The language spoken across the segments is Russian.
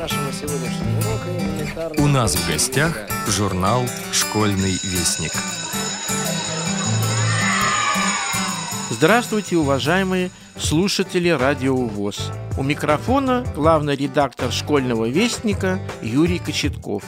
нашего сегодняшнего урока элементарно... У нас в гостях журнал «Школьный вестник». Здравствуйте, уважаемые слушатели Радио ВОЗ. У микрофона главный редактор «Школьного вестника» Юрий Кочетков.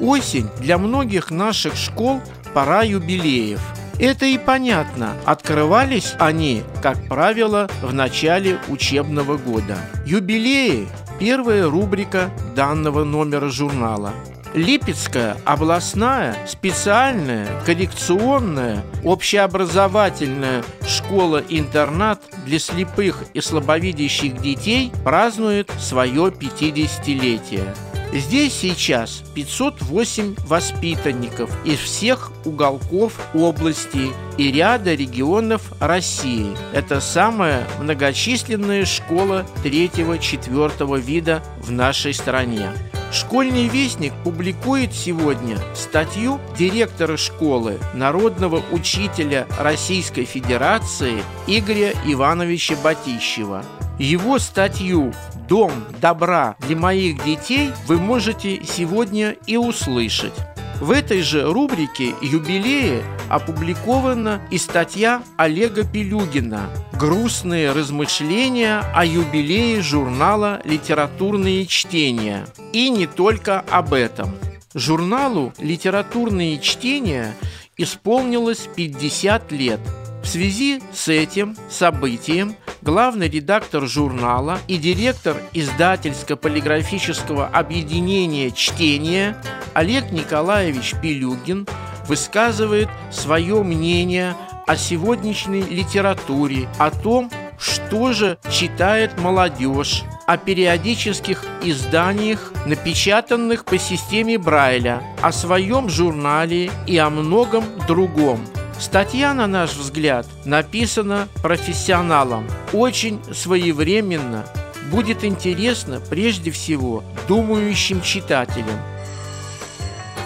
Осень для многих наших школ – пора юбилеев – это и понятно. Открывались они, как правило, в начале учебного года. Юбилеи – первая рубрика данного номера журнала. Липецкая областная специальная коррекционная общеобразовательная школа-интернат для слепых и слабовидящих детей празднует свое 50-летие. Здесь сейчас 508 воспитанников из всех уголков области и ряда регионов России. Это самая многочисленная школа третьего-четвертого вида в нашей стране. Школьный вестник публикует сегодня статью директора школы, народного учителя Российской Федерации Игоря Ивановича Батищева. Его статью «Дом добра для моих детей» вы можете сегодня и услышать. В этой же рубрике «Юбилеи» опубликована и статья Олега Пелюгина «Грустные размышления о юбилее журнала «Литературные чтения». И не только об этом. Журналу «Литературные чтения» исполнилось 50 лет. В связи с этим событием главный редактор журнала и директор издательско-полиграфического объединения «Чтение» Олег Николаевич Пилюгин высказывает свое мнение о сегодняшней литературе, о том, что же читает молодежь, о периодических изданиях, напечатанных по системе Брайля, о своем журнале и о многом другом – Статья, на наш взгляд, написана профессионалом, очень своевременно, будет интересно прежде всего думающим читателям.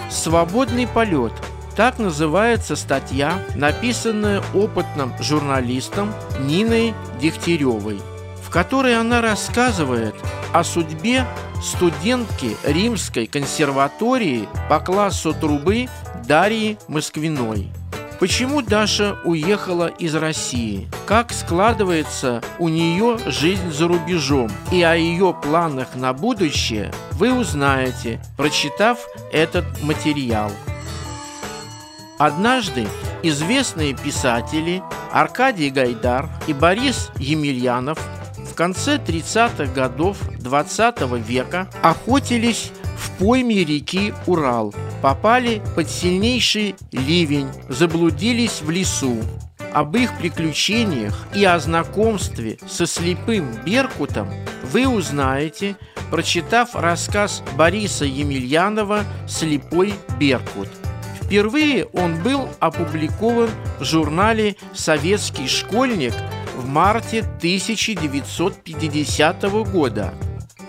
«Свободный полет» – так называется статья, написанная опытным журналистом Ниной Дегтяревой, в которой она рассказывает о судьбе студентки Римской консерватории по классу трубы Дарьи Москвиной – Почему Даша уехала из России? Как складывается у нее жизнь за рубежом? И о ее планах на будущее вы узнаете, прочитав этот материал. Однажды известные писатели Аркадий Гайдар и Борис Емельянов в конце 30-х годов 20 -го века охотились в пойме реки Урал – попали под сильнейший ливень, заблудились в лесу. Об их приключениях и о знакомстве со слепым Беркутом вы узнаете, прочитав рассказ Бориса Емельянова «Слепой Беркут». Впервые он был опубликован в журнале «Советский школьник» в марте 1950 года.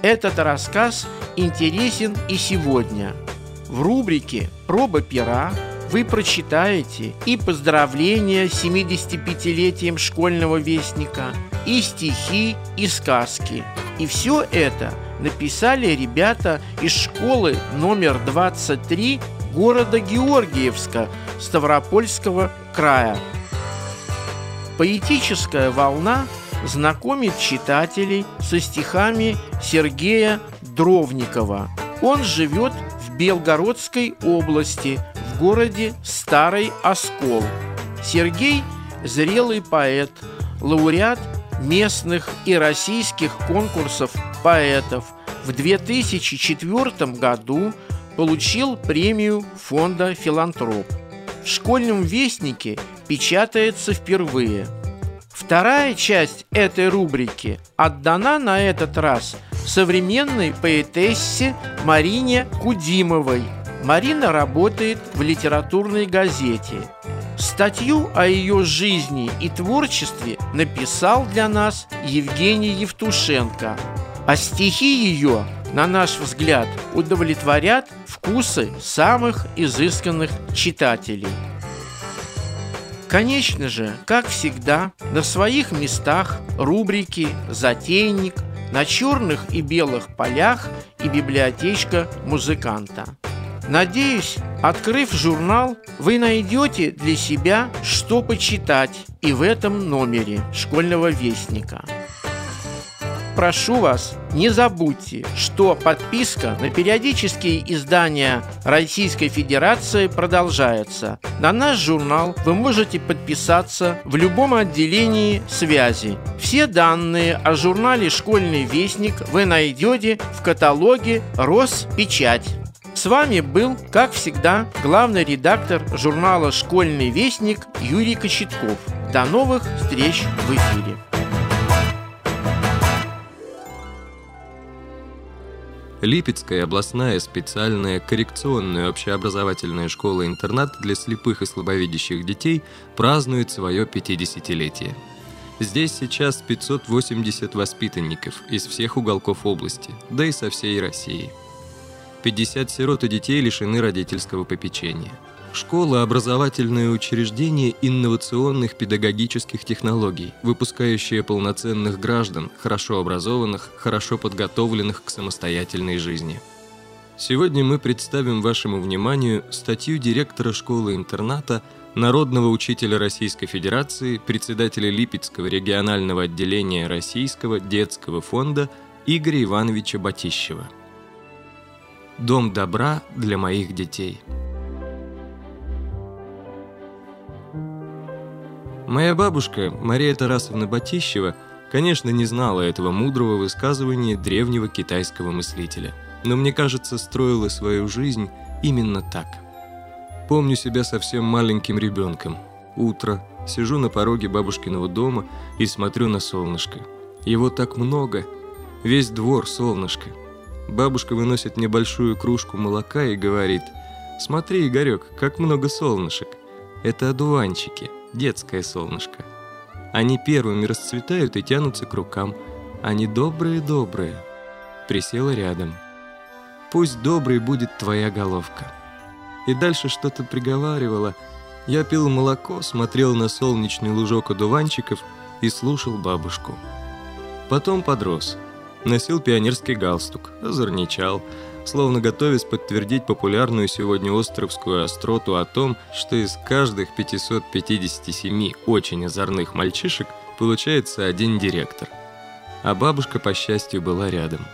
Этот рассказ интересен и сегодня – в рубрике «Проба пера» вы прочитаете и поздравления с 75-летием школьного вестника, и стихи, и сказки. И все это написали ребята из школы номер 23 города Георгиевска Ставропольского края. Поэтическая волна знакомит читателей со стихами Сергея Дровникова. Он живет Белгородской области, в городе Старый Оскол. Сергей – зрелый поэт, лауреат местных и российских конкурсов поэтов. В 2004 году получил премию фонда «Филантроп». В школьном вестнике печатается впервые. Вторая часть этой рубрики отдана на этот раз современной поэтессе Марине Кудимовой. Марина работает в литературной газете. Статью о ее жизни и творчестве написал для нас Евгений Евтушенко. А стихи ее, на наш взгляд, удовлетворят вкусы самых изысканных читателей. Конечно же, как всегда, на своих местах рубрики «Затейник», на черных и белых полях и библиотечка музыканта. Надеюсь, открыв журнал, вы найдете для себя, что почитать и в этом номере школьного вестника – прошу вас, не забудьте, что подписка на периодические издания Российской Федерации продолжается. На наш журнал вы можете подписаться в любом отделении связи. Все данные о журнале «Школьный вестник» вы найдете в каталоге «Роспечать». С вами был, как всегда, главный редактор журнала «Школьный вестник» Юрий Кочетков. До новых встреч в эфире. Липецкая областная специальная коррекционная общеобразовательная школа-интернат для слепых и слабовидящих детей празднует свое 50-летие. Здесь сейчас 580 воспитанников из всех уголков области, да и со всей России. 50 сирот и детей лишены родительского попечения – Школа – образовательное учреждение инновационных педагогических технологий, выпускающее полноценных граждан, хорошо образованных, хорошо подготовленных к самостоятельной жизни. Сегодня мы представим вашему вниманию статью директора школы-интерната, народного учителя Российской Федерации, председателя Липецкого регионального отделения Российского детского фонда Игоря Ивановича Батищева. «Дом добра для моих детей». Моя бабушка, Мария Тарасовна Батищева, конечно, не знала этого мудрого высказывания древнего китайского мыслителя, но, мне кажется, строила свою жизнь именно так. Помню себя совсем маленьким ребенком. Утро, сижу на пороге бабушкиного дома и смотрю на солнышко. Его так много, весь двор солнышко. Бабушка выносит мне большую кружку молока и говорит, «Смотри, Игорек, как много солнышек. Это одуванчики детское солнышко. Они первыми расцветают и тянутся к рукам. Они добрые-добрые. Присела рядом. Пусть доброй будет твоя головка. И дальше что-то приговаривала. Я пил молоко, смотрел на солнечный лужок одуванчиков и слушал бабушку. Потом подрос. Носил пионерский галстук, озорничал, словно готовясь подтвердить популярную сегодня островскую остроту о том, что из каждых 557 очень озорных мальчишек получается один директор. А бабушка, по счастью, была рядом.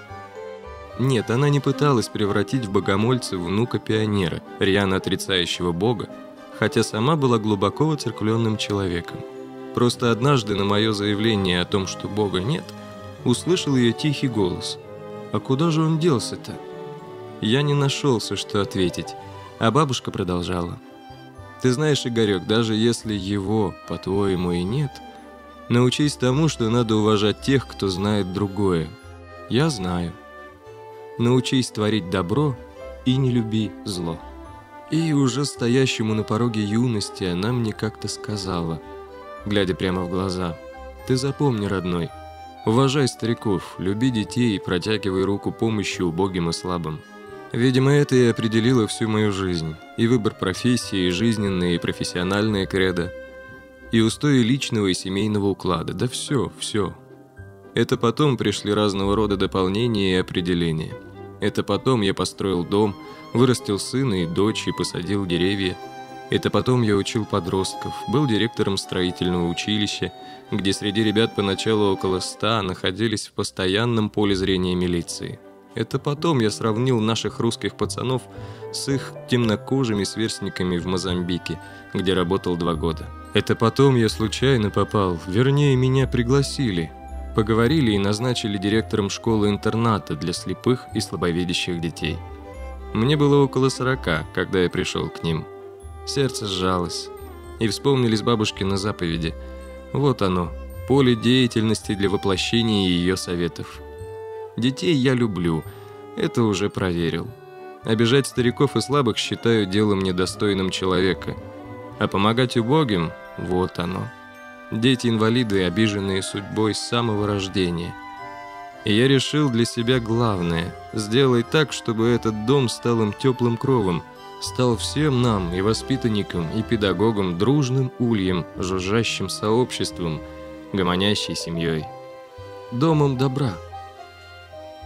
Нет, она не пыталась превратить в богомольца внука-пионера, рьяно отрицающего Бога, хотя сама была глубоко воцерквленным человеком. Просто однажды на мое заявление о том, что Бога нет, услышал ее тихий голос. «А куда же он делся-то?» Я не нашелся, что ответить, а бабушка продолжала. «Ты знаешь, Игорек, даже если его, по-твоему, и нет, научись тому, что надо уважать тех, кто знает другое. Я знаю. Научись творить добро и не люби зло». И уже стоящему на пороге юности она мне как-то сказала, глядя прямо в глаза, «Ты запомни, родной, уважай стариков, люби детей и протягивай руку помощи убогим и слабым». Видимо, это и определило всю мою жизнь. И выбор профессии, и жизненные, и профессиональные кредо, и устои личного и семейного уклада. Да все, все. Это потом пришли разного рода дополнения и определения. Это потом я построил дом, вырастил сына и дочь и посадил деревья. Это потом я учил подростков, был директором строительного училища, где среди ребят поначалу около ста находились в постоянном поле зрения милиции. Это потом я сравнил наших русских пацанов с их темнокожими сверстниками в Мозамбике, где работал два года. Это потом я случайно попал, вернее, меня пригласили. Поговорили и назначили директором школы-интерната для слепых и слабовидящих детей. Мне было около сорока, когда я пришел к ним. Сердце сжалось. И вспомнились бабушкины заповеди. Вот оно, поле деятельности для воплощения ее советов. Детей я люблю, это уже проверил. Обижать стариков и слабых считаю делом недостойным человека. А помогать убогим – вот оно. Дети-инвалиды, обиженные судьбой с самого рождения. И я решил для себя главное – сделать так, чтобы этот дом стал им теплым кровом, стал всем нам, и воспитанникам, и педагогам, дружным ульем, жужжащим сообществом, гомонящей семьей. Домом добра –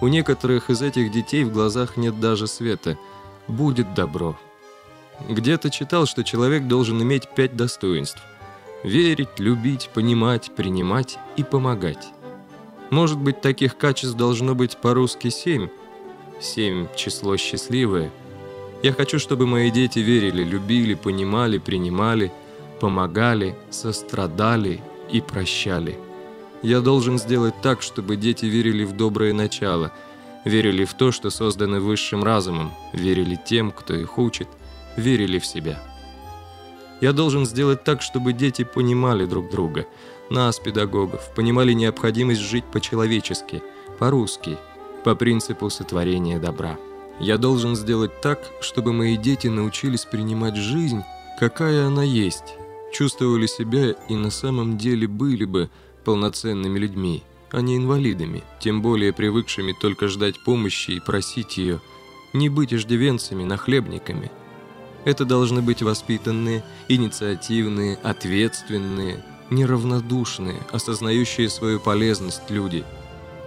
У некоторых из этих детей в глазах нет даже света. Будет добро. Где-то читал, что человек должен иметь пять достоинств. Верить, любить, понимать, принимать и помогать. Может быть, таких качеств должно быть по-русски семь. Семь – число счастливое. Я хочу, чтобы мои дети верили, любили, понимали, принимали, помогали, сострадали и прощали. Я должен сделать так, чтобы дети верили в доброе начало, верили в то, что созданы высшим разумом, верили тем, кто их учит, верили в себя. Я должен сделать так, чтобы дети понимали друг друга, нас, педагогов, понимали необходимость жить по-человечески, по-русски, по принципу сотворения добра. Я должен сделать так, чтобы мои дети научились принимать жизнь, какая она есть, чувствовали себя и на самом деле были бы полноценными людьми, а не инвалидами, тем более привыкшими только ждать помощи и просить ее, не быть иждивенцами, нахлебниками. Это должны быть воспитанные, инициативные, ответственные, неравнодушные, осознающие свою полезность люди.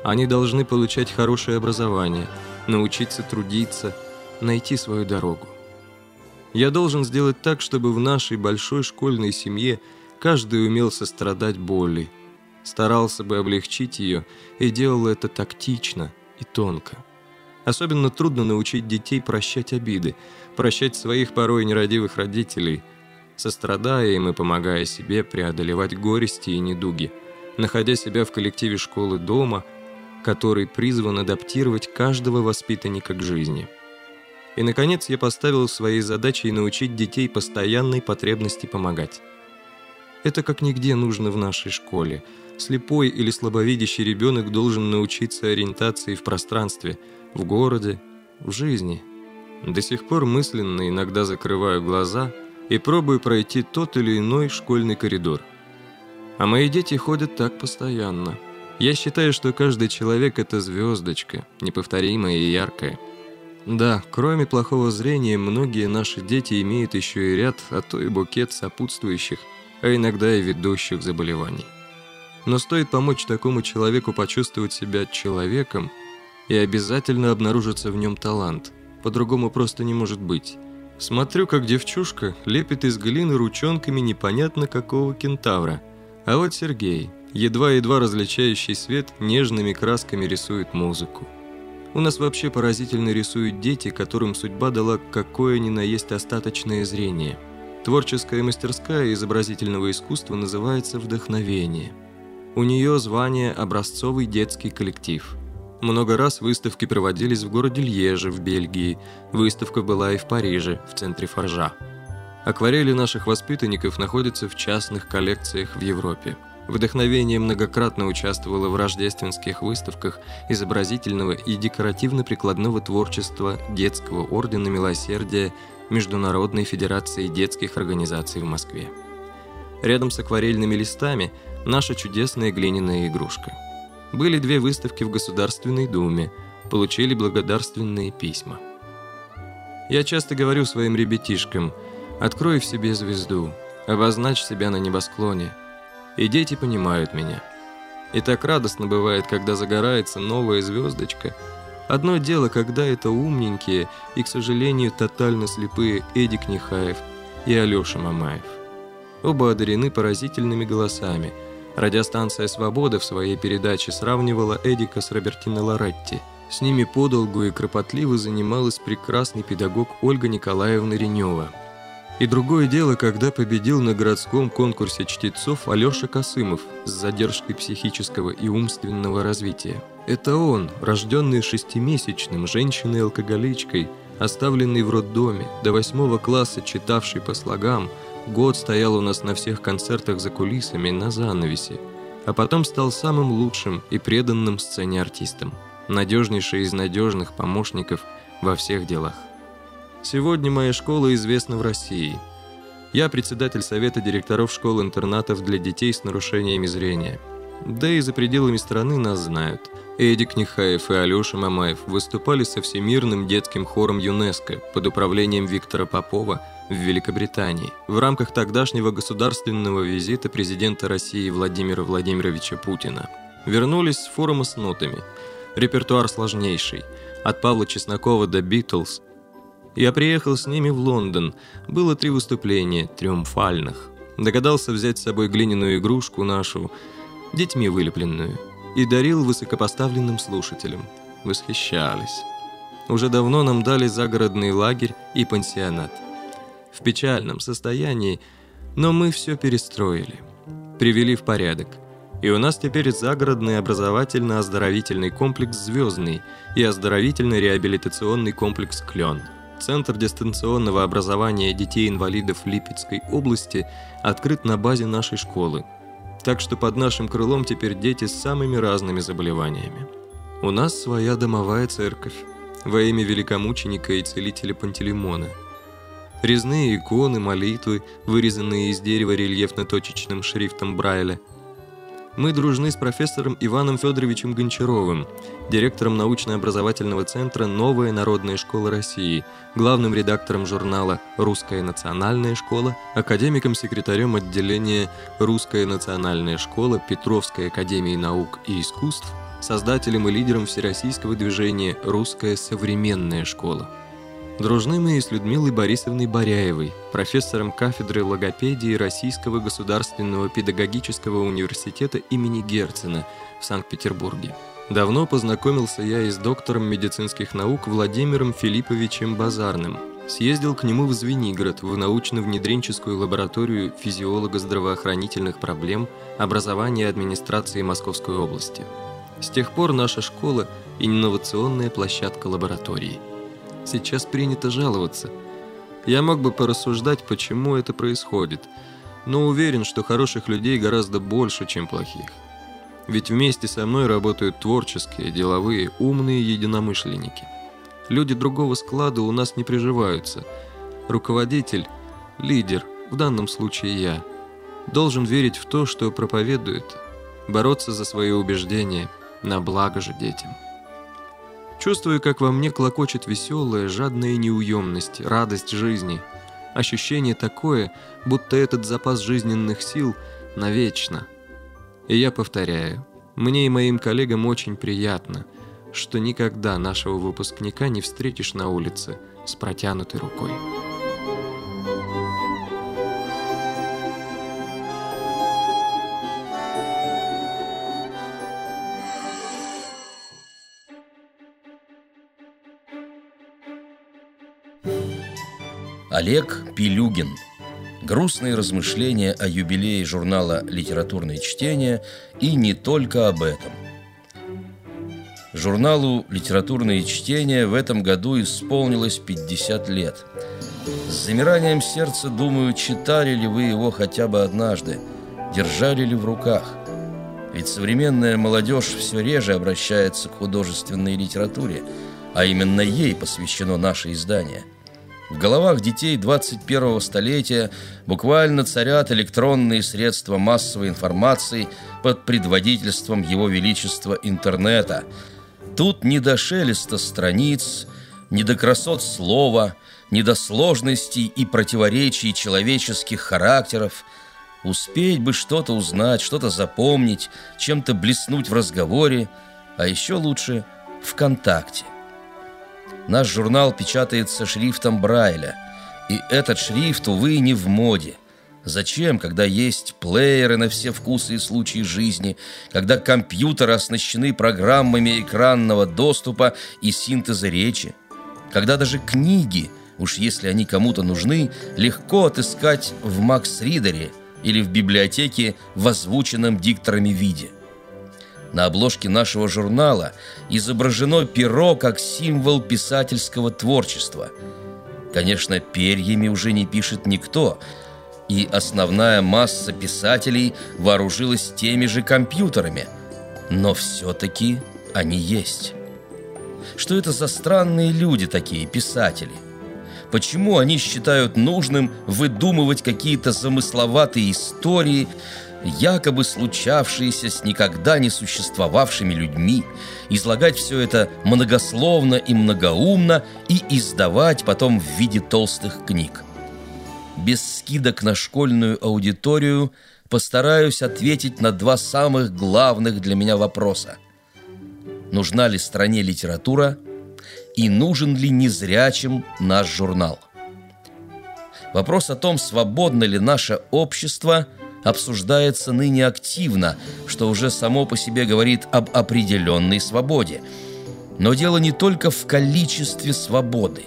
Они должны получать хорошее образование, научиться трудиться, найти свою дорогу. Я должен сделать так, чтобы в нашей большой школьной семье каждый умел сострадать боли, старался бы облегчить ее и делал это тактично и тонко. Особенно трудно научить детей прощать обиды, прощать своих порой нерадивых родителей, сострадая им и помогая себе преодолевать горести и недуги, находя себя в коллективе школы дома, который призван адаптировать каждого воспитанника к жизни. И, наконец, я поставил своей задачей научить детей постоянной потребности помогать. Это как нигде нужно в нашей школе – Слепой или слабовидящий ребенок должен научиться ориентации в пространстве, в городе, в жизни. До сих пор мысленно иногда закрываю глаза и пробую пройти тот или иной школьный коридор. А мои дети ходят так постоянно. Я считаю, что каждый человек – это звездочка, неповторимая и яркая. Да, кроме плохого зрения, многие наши дети имеют еще и ряд, а то и букет сопутствующих, а иногда и ведущих заболеваний. Но стоит помочь такому человеку почувствовать себя человеком, и обязательно обнаружится в нем талант. По-другому просто не может быть. Смотрю, как девчушка лепит из глины ручонками непонятно какого кентавра. А вот Сергей, едва-едва различающий свет, нежными красками рисует музыку. У нас вообще поразительно рисуют дети, которым судьба дала какое ни на есть остаточное зрение. Творческая мастерская изобразительного искусства называется «вдохновение». У нее звание «Образцовый детский коллектив». Много раз выставки проводились в городе Льеже в Бельгии, выставка была и в Париже, в центре Форжа. Акварели наших воспитанников находятся в частных коллекциях в Европе. Вдохновение многократно участвовало в рождественских выставках изобразительного и декоративно-прикладного творчества Детского ордена милосердия Международной федерации детских организаций в Москве. Рядом с акварельными листами – наша чудесная глиняная игрушка. Были две выставки в Государственной Думе, получили благодарственные письма. Я часто говорю своим ребятишкам, открой в себе звезду, обозначь себя на небосклоне. И дети понимают меня. И так радостно бывает, когда загорается новая звездочка. Одно дело, когда это умненькие и, к сожалению, тотально слепые Эдик Нехаев и Алеша Мамаев. Оба одарены поразительными голосами – Радиостанция «Свобода» в своей передаче сравнивала Эдика с Робертино Лоретти. С ними подолгу и кропотливо занималась прекрасный педагог Ольга Николаевна Ренева. И другое дело, когда победил на городском конкурсе чтецов Алеша Косымов с задержкой психического и умственного развития. Это он, рожденный шестимесячным, женщиной-алкоголичкой, оставленный в роддоме, до восьмого класса читавший по слогам – Год стоял у нас на всех концертах за кулисами, на занавесе, а потом стал самым лучшим и преданным сцене артистом, надежнейший из надежных помощников во всех делах. Сегодня моя школа известна в России. Я председатель совета директоров школ-интернатов для детей с нарушениями зрения. Да и за пределами страны нас знают. Эдик Нехаев и Алеша Мамаев выступали со Всемирным детским хором ЮНЕСКО под управлением Виктора Попова – в Великобритании в рамках тогдашнего государственного визита президента России Владимира Владимировича Путина. Вернулись с форума с нотами. Репертуар сложнейший. От Павла Чеснокова до Битлз. Я приехал с ними в Лондон. Было три выступления, триумфальных. Догадался взять с собой глиняную игрушку нашу, детьми вылепленную, и дарил высокопоставленным слушателям. Восхищались. Уже давно нам дали загородный лагерь и пансионат. В печальном состоянии, но мы все перестроили. Привели в порядок. И у нас теперь загородный образовательно-оздоровительный комплекс «Звездный» и оздоровительно-реабилитационный комплекс «Клен». Центр дистанционного образования детей-инвалидов Липецкой области открыт на базе нашей школы. Так что под нашим крылом теперь дети с самыми разными заболеваниями. У нас своя домовая церковь во имя великомученика и целителя Пантелеймона. Резные иконы, молитвы, вырезанные из дерева рельефно-точечным шрифтом Брайля – мы дружны с профессором Иваном Федоровичем Гончаровым, директором научно-образовательного центра «Новая народная школа России», главным редактором журнала «Русская национальная школа», академиком-секретарем отделения «Русская национальная школа» Петровской академии наук и искусств, создателем и лидером всероссийского движения «Русская современная школа». Дружны и с Людмилой Борисовной Боряевой, профессором кафедры логопедии Российского государственного педагогического университета имени Герцена в Санкт-Петербурге. Давно познакомился я и с доктором медицинских наук Владимиром Филипповичем Базарным. Съездил к нему в Звенигород в научно-внедренческую лабораторию физиолого-здравоохранительных проблем образования и администрации Московской области. С тех пор наша школа – инновационная площадка лаборатории – Сейчас принято жаловаться. Я мог бы порассуждать, почему это происходит, но уверен, что хороших людей гораздо больше, чем плохих. Ведь вместе со мной работают творческие, деловые, умные единомышленники. Люди другого склада у нас не приживаются. Руководитель, лидер, в данном случае я, должен верить в то, что проповедует, бороться за свои убеждения на благо же детям. Чувствую, как во мне клокочет веселая, жадная неуемность, радость жизни. Ощущение такое, будто этот запас жизненных сил навечно. И я повторяю, мне и моим коллегам очень приятно, что никогда нашего выпускника не встретишь на улице с протянутой рукой. Олег Пилюгин. Грустные размышления о юбилее журнала «Литературное чтение» и не только об этом. Журналу «Литературное чтение» в этом году исполнилось 50 лет. С замиранием сердца думаю, читали ли вы его хотя бы однажды, держали ли в руках. Ведь современная молодежь все реже обращается к художественной литературе, а именно ей посвящено наше издание – в головах детей 21-го столетия буквально царят электронные средства массовой информации под предводительством Его Величества интернета. Тут не до шелеста страниц, не до красот слова, не до сложностей и противоречий человеческих характеров. Успеть бы что-то узнать, что-то запомнить, чем-то блеснуть в разговоре, а еще лучше – ВКонтакте – Наш журнал печатается шрифтом Брайля, и этот шрифт, увы, не в моде. Зачем, когда есть плееры на все вкусы и случаи жизни, когда компьютеры оснащены программами экранного доступа и синтеза речи, когда даже книги, уж если они кому-то нужны, легко отыскать в Макс-ридере или в библиотеке в озвученном дикторами виде – на обложке нашего журнала изображено перо как символ писательского творчества. Конечно, перьями уже не пишет никто, и основная масса писателей вооружилась теми же компьютерами, но все-таки они есть. Что это за странные люди такие, писатели? Почему они считают нужным выдумывать какие-то замысловатые истории, якобы случавшиеся с никогда не существовавшими людьми, излагать все это многословно и многоумно и издавать потом в виде толстых книг. Без скидок на школьную аудиторию постараюсь ответить на два самых главных для меня вопроса. нужна ли стране литература и нужен ли незрячим наш журнал. Вопрос о том, свободно ли наше общество, обсуждается ныне активно, что уже само по себе говорит об определенной свободе. Но дело не только в количестве свободы.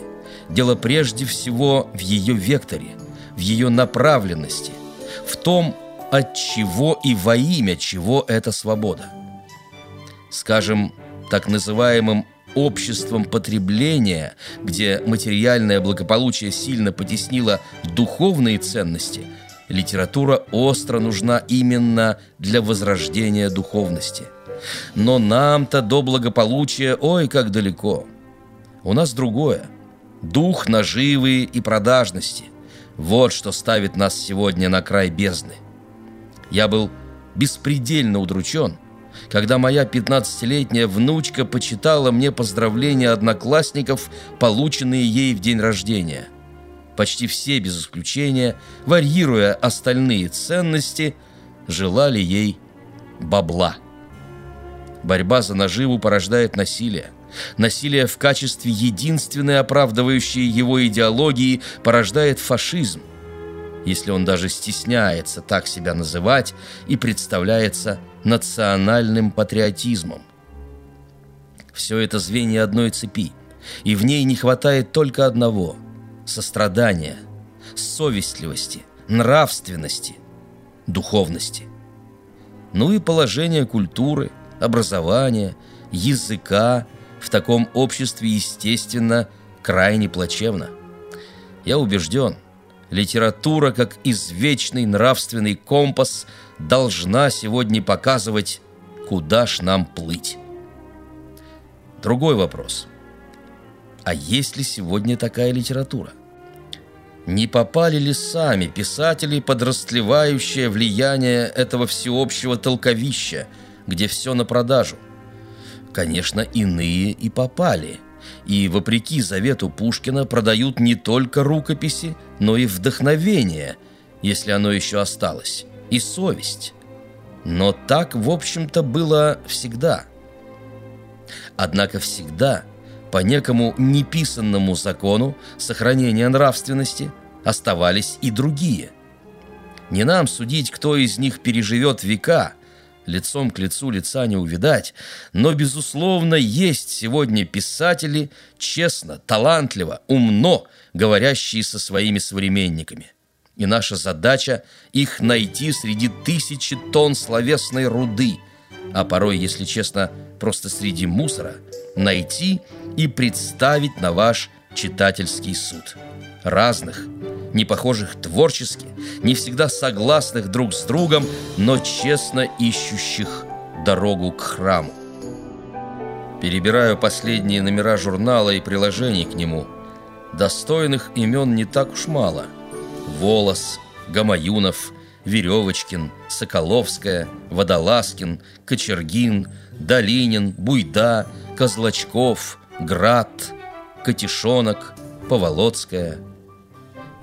Дело прежде всего в ее векторе, в ее направленности, в том, от чего и во имя чего эта свобода. Скажем, так называемым обществом потребления, где материальное благополучие сильно потеснило духовные ценности, литература остро нужна именно для возрождения духовности. Но нам-то до благополучия ой как далеко. У нас другое. Дух наживы и продажности. Вот что ставит нас сегодня на край бездны. Я был беспредельно удручен, когда моя 15-летняя внучка почитала мне поздравления одноклассников, полученные ей в день рождения. Почти все, без исключения, варьируя остальные ценности, желали ей бабла. Борьба за наживу порождает насилие. Насилие в качестве единственной оправдывающей его идеологии порождает фашизм если он даже стесняется так себя называть и представляется национальным патриотизмом. Все это звенья одной цепи, и в ней не хватает только одного – сострадания, совестливости, нравственности, духовности. Ну и положение культуры, образования, языка в таком обществе, естественно, крайне плачевно. Я убежден – литература, как извечный нравственный компас, должна сегодня показывать, куда ж нам плыть. Другой вопрос. А есть ли сегодня такая литература? Не попали ли сами писатели под растлевающее влияние этого всеобщего толковища, где все на продажу? Конечно, иные и попали – и, вопреки завету Пушкина, продают не только рукописи, но и вдохновение, если оно еще осталось, и совесть. Но так, в общем-то, было всегда. Однако всегда, по некому неписанному закону сохранения нравственности, оставались и другие. Не нам судить, кто из них переживет века – лицом к лицу лица не увидать, но, безусловно, есть сегодня писатели, честно, талантливо, умно говорящие со своими современниками. И наша задача – их найти среди тысячи тонн словесной руды, а порой, если честно, просто среди мусора, найти и представить на ваш читательский суд. Разных, не похожих творчески, не всегда согласных друг с другом, но честно ищущих дорогу к храму. Перебираю последние номера журнала и приложений к нему. Достойных имен не так уж мало. Волос, Гамаюнов, Веревочкин, Соколовская, Водолазкин, Кочергин, Долинин, Буйда, Козлачков, Град, Котишонок, Поволоцкая –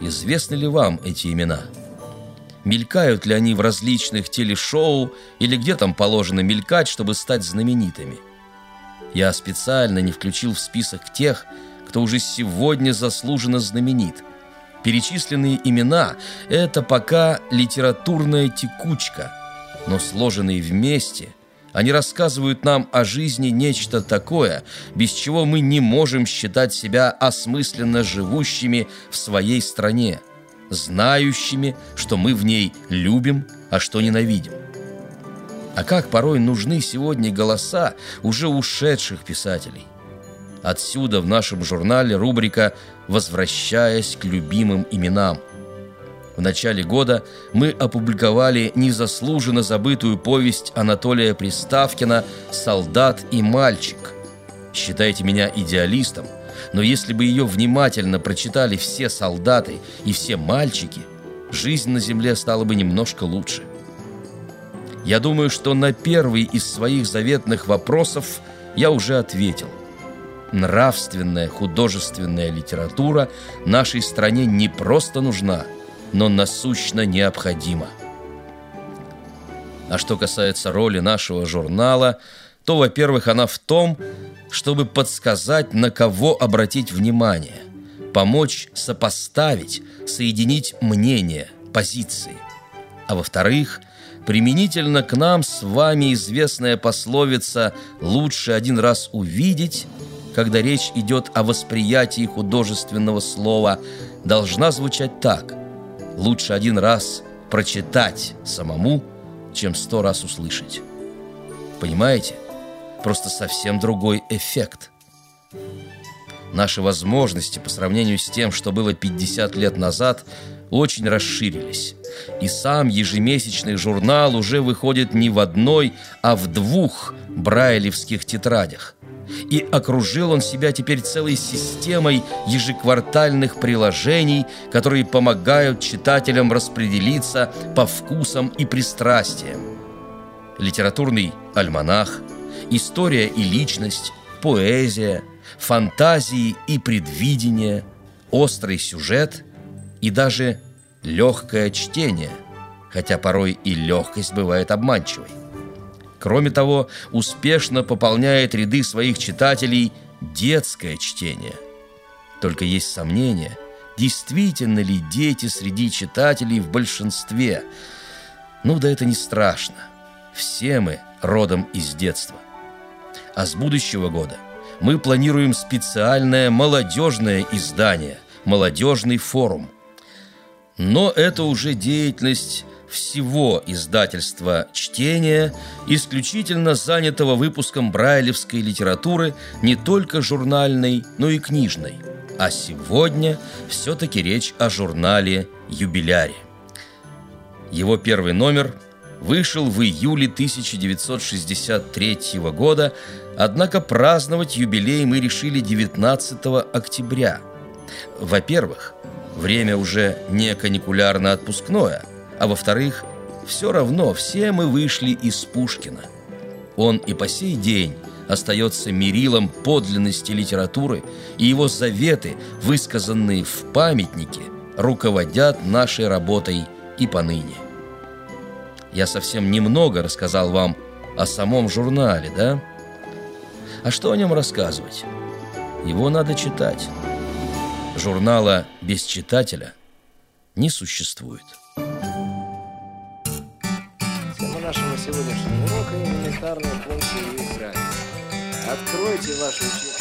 Известны ли вам эти имена? Мелькают ли они в различных телешоу или где там положено мелькать, чтобы стать знаменитыми? Я специально не включил в список тех, кто уже сегодня заслуженно знаменит. Перечисленные имена – это пока литературная текучка, но сложенные вместе – они рассказывают нам о жизни нечто такое, без чего мы не можем считать себя осмысленно живущими в своей стране, знающими, что мы в ней любим, а что ненавидим. А как порой нужны сегодня голоса уже ушедших писателей. Отсюда в нашем журнале рубрика «Возвращаясь к любимым именам», в начале года мы опубликовали незаслуженно забытую повесть Анатолия Приставкина «Солдат и мальчик». Считайте меня идеалистом, но если бы ее внимательно прочитали все солдаты и все мальчики, жизнь на земле стала бы немножко лучше. Я думаю, что на первый из своих заветных вопросов я уже ответил. Нравственная художественная литература нашей стране не просто нужна – но насущно необходимо. А что касается роли нашего журнала, то, во-первых, она в том, чтобы подсказать, на кого обратить внимание, помочь сопоставить, соединить мнения, позиции. А во-вторых, применительно к нам с вами известная пословица «лучше один раз увидеть», когда речь идет о восприятии художественного слова, должна звучать так «лучше один раз прочитать самому, чем сто раз услышать». Понимаете? Просто совсем другой эффект. Наши возможности по сравнению с тем, что было 50 лет назад, очень расширились. И сам ежемесячный журнал уже выходит не в одной, а в двух брайлевских тетрадях. И окружил он себя теперь целой системой ежеквартальных приложений, которые помогают читателям распределиться по вкусам и пристрастиям. Литературный альманах, история и личность, поэзия, фантазии и предвидение, острый сюжет и даже легкое чтение, хотя порой и легкость бывает обманчивой. Кроме того, успешно пополняет ряды своих читателей детское чтение. Только есть сомнение, действительно ли дети среди читателей в большинстве. Ну да это не страшно. Все мы родом из детства. А с будущего года мы планируем специальное молодежное издание «Молодежный форум». Но это уже деятельность всего издательства «Чтение», исключительно занятого выпуском брайлевской литературы не только журнальной, но и книжной. А сегодня все-таки речь о журнале «Юбиляре». Его первый номер вышел в июле 1963 года, однако праздновать юбилей мы решили 19 октября. Во-первых, время уже не каникулярно-отпускное, а во-вторых, все равно все мы вышли из Пушкина. Он и по сей день остается мерилом подлинности литературы, и его заветы, высказанные в памятнике, руководят нашей работой и поныне. Я совсем немного рассказал вам о самом журнале, да? А что о нем рассказывать? Его надо читать. Журнала без читателя не существует. Сегодняшнего урока – элементарные функции игры. Откройте ваши учебники.